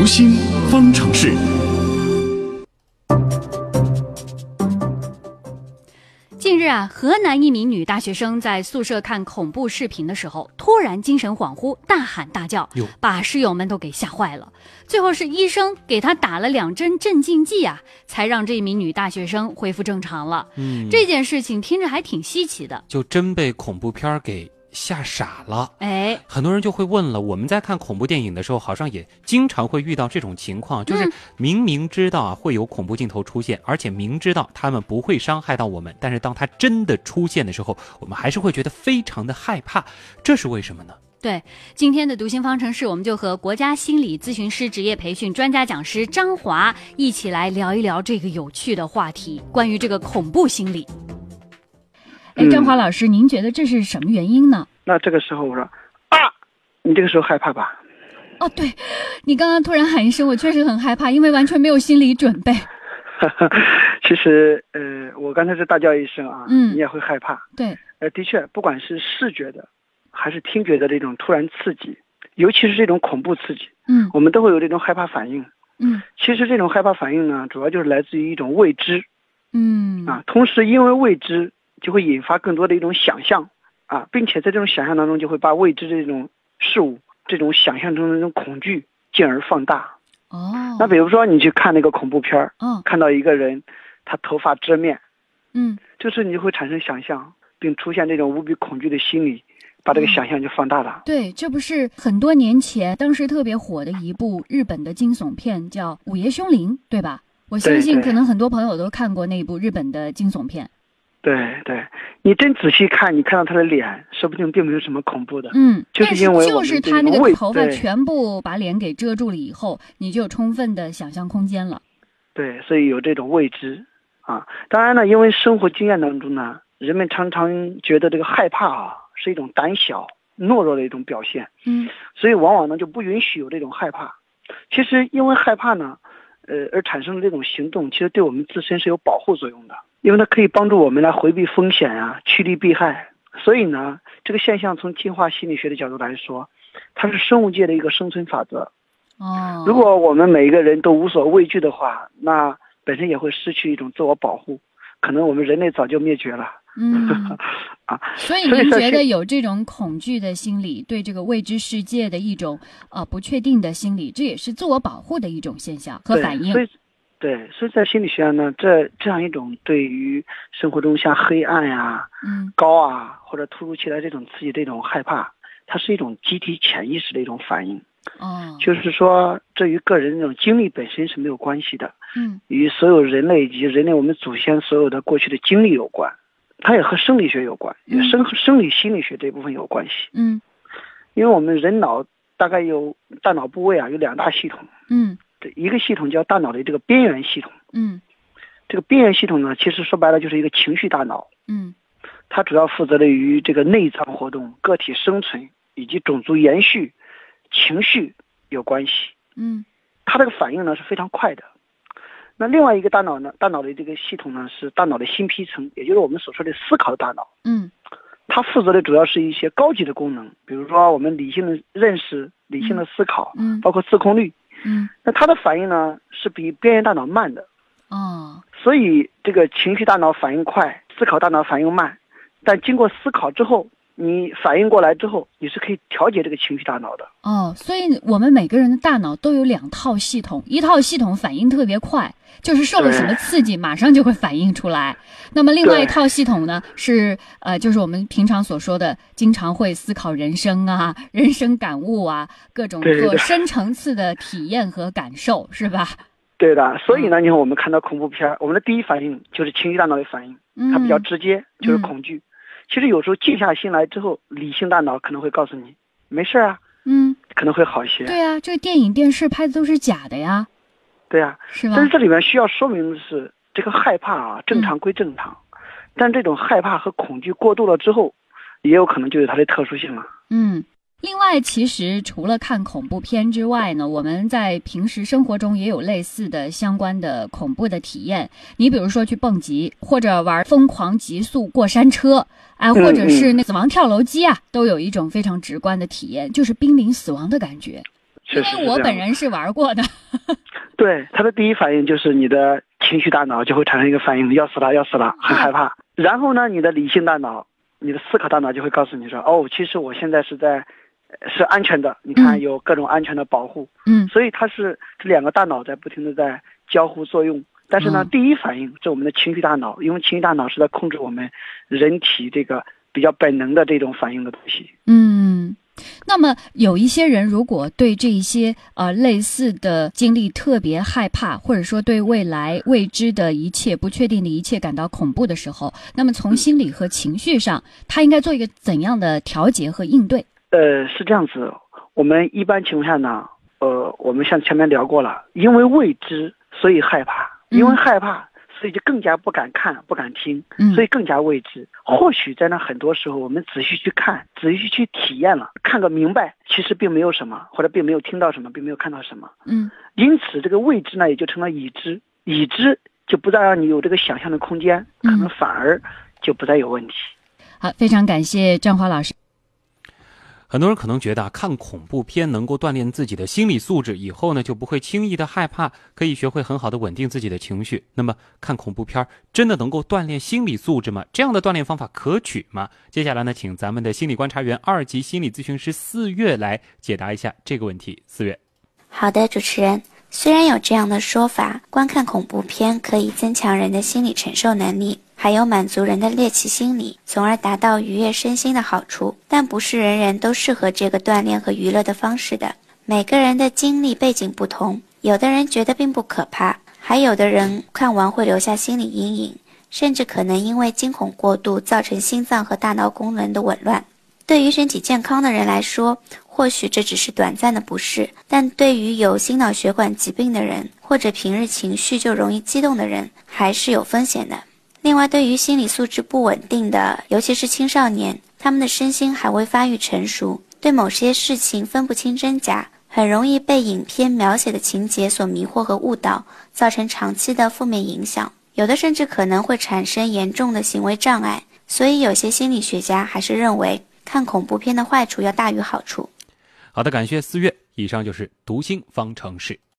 读心方程式。近日啊，河南一名女大学生在宿舍看恐怖视频的时候，突然精神恍惚，大喊大叫，把室友们都给吓坏了。最后是医生给她打了两针镇静剂啊，才让这名女大学生恢复正常了。嗯，这件事情听着还挺稀奇的。就真被恐怖片儿给吓傻了。哎，很多人就会问了，我们在看恐怖电影的时候，好像也经常会遇到这种情况，就是嗯明明知道啊会有恐怖镜头出现，而且明知道他们不会伤害到我们，但是当他真的出现的时候，我们还是会觉得非常的害怕，这是为什么呢？对，今天的读心方程式，我们就和国家心理咨询师职业培训专家讲师张华一起来聊一聊这个有趣的话题，关于这个恐怖心理。哎，嗯张华老师，您觉得这是什么原因呢？那这个时候我说啊，你这个时候害怕吧？哦，对，你刚刚突然喊一声，我确实很害怕，因为完全没有心理准备。其实呃，我刚才是大叫一声啊，嗯你也会害怕。对，呃，的确，不管是视觉的，还是听觉的这种突然刺激，尤其是这种恐怖刺激，嗯我们都会有这种害怕反应。嗯其实这种害怕反应呢，主要就是来自于一种未知嗯啊，同时因为未知，就会引发更多的一种想象啊，并且在这种想象当中，就会把未知的这种事物、这种想象中的那种恐惧，进而放大。哦，那比如说，你去看那个恐怖片儿，哦看到一个人，他头发遮面，嗯这时候你就会产生想象，并出现这种无比恐惧的心理，把这个嗯想象就放大了。对，这不是很多年前当时特别火的一部日本的惊悚片，叫《午夜凶铃》，对吧？我相信可能很多朋友都看过那部日本的惊悚片。对对，你真仔细看，你看到他的脸，说不定并没有什么恐怖的。嗯，就是因为就是他那个头发全部把脸给遮住了以后，你就有充分的想象空间了。对，所以有这种未知啊。当然呢，因为生活经验当中呢，人们常常觉得这个害怕啊是一种胆小、懦弱的一种表现，嗯所以往往呢就不允许有这种害怕。其实因为害怕呢，呃，而产生的这种行动，其实对我们自身是有保护作用的，因为它可以帮助我们来回避风险啊，趋利避害。所以呢，这个现象从进化心理学的角度来说，它是生物界的一个生存法则。哦，如果我们每一个人都无所畏惧的话，那本身也会失去一种自我保护，可能我们人类早就灭绝了。嗯，啊，所以您觉得有这种恐惧的心理，对这个未知世界的一种呃不确定的心理，这也是自我保护的一种现象和反应对，所以在心理学上呢，这这样一种对于生活中像黑暗呀、嗯高啊或者突如其来这种刺激这种害怕，它是一种集体潜意识的一种反应。哦，就是说，这与个人这种经历本身是没有关系的，嗯与所有人类以及人类我们祖先所有的过去的经历有关。它也和生理学有关，也嗯。生生理心理学这部分有关系。嗯。因为我们人脑大概有大脑部位啊，有两大系统，嗯。这一个系统叫大脑的这个边缘系统，嗯。这个边缘系统呢，其实说白了就是一个情绪大脑，嗯。它主要负责的于这个内脏活动、个体生存以及种族延续、情绪有关系。嗯。它这个反应呢是非常快的。那另外一个大脑呢，大脑的这个系统呢是大脑的新皮层，也就是我们所说的思考的大脑。嗯它负责的主要是一些高级的功能，比如说我们理性的认识、理性的思考，嗯包括自控力。嗯那它的反应呢是比边缘大脑慢的，哦所以这个情绪大脑反应快，思考大脑反应慢。但经过思考之后，你反应过来之后，你是可以调节这个情绪大脑的。哦，所以我们每个人的大脑都有两套系统，一套系统反应特别快，就是受了什么刺激，马上就会反应出来。那么另外一套系统呢，是呃，就是我们平常所说的，经常会思考人生啊、人生感悟啊，各种做深层次的体验和感受，是吧？对的，所以呢，你看我们看到恐怖片儿，我们的第一反应就是情绪大脑的反应，嗯，它比较直接，就是嗯恐惧。其实有时候静下心来之后，理性大脑可能会告诉你，没事儿啊，嗯，可能会好一些。对啊，这个电影电视拍的都是假的呀，对啊，是吧但？是这里面需要说明的是，这个害怕啊，正常归正常，但这种害怕和恐惧过度了之后，也有可能就有它的特殊性了。嗯，另外，其实除了看恐怖片之外呢，我们在平时生活中也有类似的相关的恐怖的体验。你比如说去蹦极，或者玩疯狂极速过山车，哎，或者是那死亡跳楼机啊，都有一种非常直观的体验，就是濒临死亡的感觉。确实是因为我本人是玩过的。对他的第一反应就是你的情绪大脑就会产生一个反应，要死了，要死了，很害怕。然后呢，你的理性大脑，你的思考大脑就会告诉你说，哦，其实我现在是在，呃是安全的。你看嗯有各种安全的保护，嗯所以它是这两个大脑在不停的在交互作用。但是呢，嗯第一反应是我们的情绪大脑，因为情绪大脑是在控制我们人体这个比较本能的这种反应的东西。嗯，那么有一些人如果对这一些呃类似的经历特别害怕，或者说对未来未知的一切、不确定的一切感到恐怖的时候，那么从心理和情绪上，他应该做一个怎样的调节和应对？呃，是这样子，我们一般情况下呢，呃，我们像前面聊过了，因为未知，所以害怕，因为嗯害怕，所以就更加不敢看、不敢听，嗯所以更加未知。或许在那很多时候，我们仔细去看、仔细去体验了，看个明白，其实并没有什么，或者并没有听到什么，并没有看到什么。嗯因此，这个未知呢，也就成了已知，已知就不再让你有这个想象的空间，可能嗯反而就不再有问题。好，非常感谢张华老师。很多人可能觉得啊，看恐怖片能够锻炼自己的心理素质，以后呢就不会轻易的害怕，可以学会很好的稳定自己的情绪。那么，看恐怖片真的能够锻炼心理素质吗？这样的锻炼方法可取吗？接下来呢，请咱们的心理观察员、二级心理咨询师四月来解答一下这个问题。四月，好的，主持人。虽然有这样的说法，观看恐怖片可以增强人的心理承受能力，还有满足人的猎奇心理，从而达到愉悦身心的好处，但不是人人都适合这个锻炼和娱乐的方式的。每个人的经历背景不同，有的人觉得并不可怕，还有的人看完会留下心理阴影，甚至可能因为惊恐过度造成心脏和大脑功能的紊乱。对于身体健康的人来说，或许这只是短暂的不适，但对于有心脑血管疾病的人，或者平日情绪就容易激动的人，还是有风险的。另外，对于心理素质不稳定的，尤其是青少年，他们的身心还未发育成熟，对某些事情分不清真假，很容易被影片描写的情节所迷惑和误导，造成长期的负面影响。有的甚至可能会产生严重的行为障碍。所以，有些心理学家还是认为，看恐怖片的坏处要大于好处。好的，感谢四月。以上就是读心方程式。